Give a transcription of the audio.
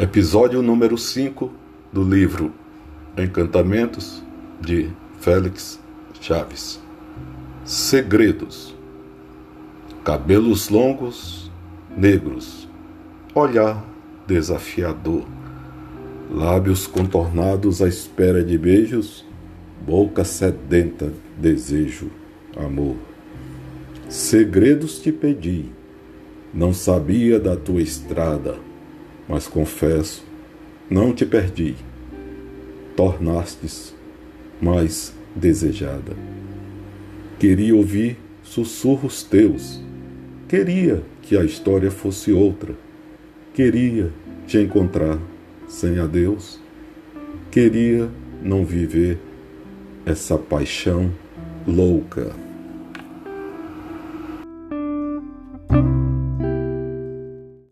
Episódio número 5 do livro Encantamentos de Félix Chaves. Segredos. Cabelos longos, negros. Olhar desafiador. Lábios contornados à espera de beijos. Boca sedenta, desejo, amor. Segredos te pedi. Não sabia da tua estrada mas confesso, não te perdi. Tornastes mais desejada. Queria ouvir sussurros teus. Queria que a história fosse outra. Queria te encontrar sem adeus. Queria não viver essa paixão louca.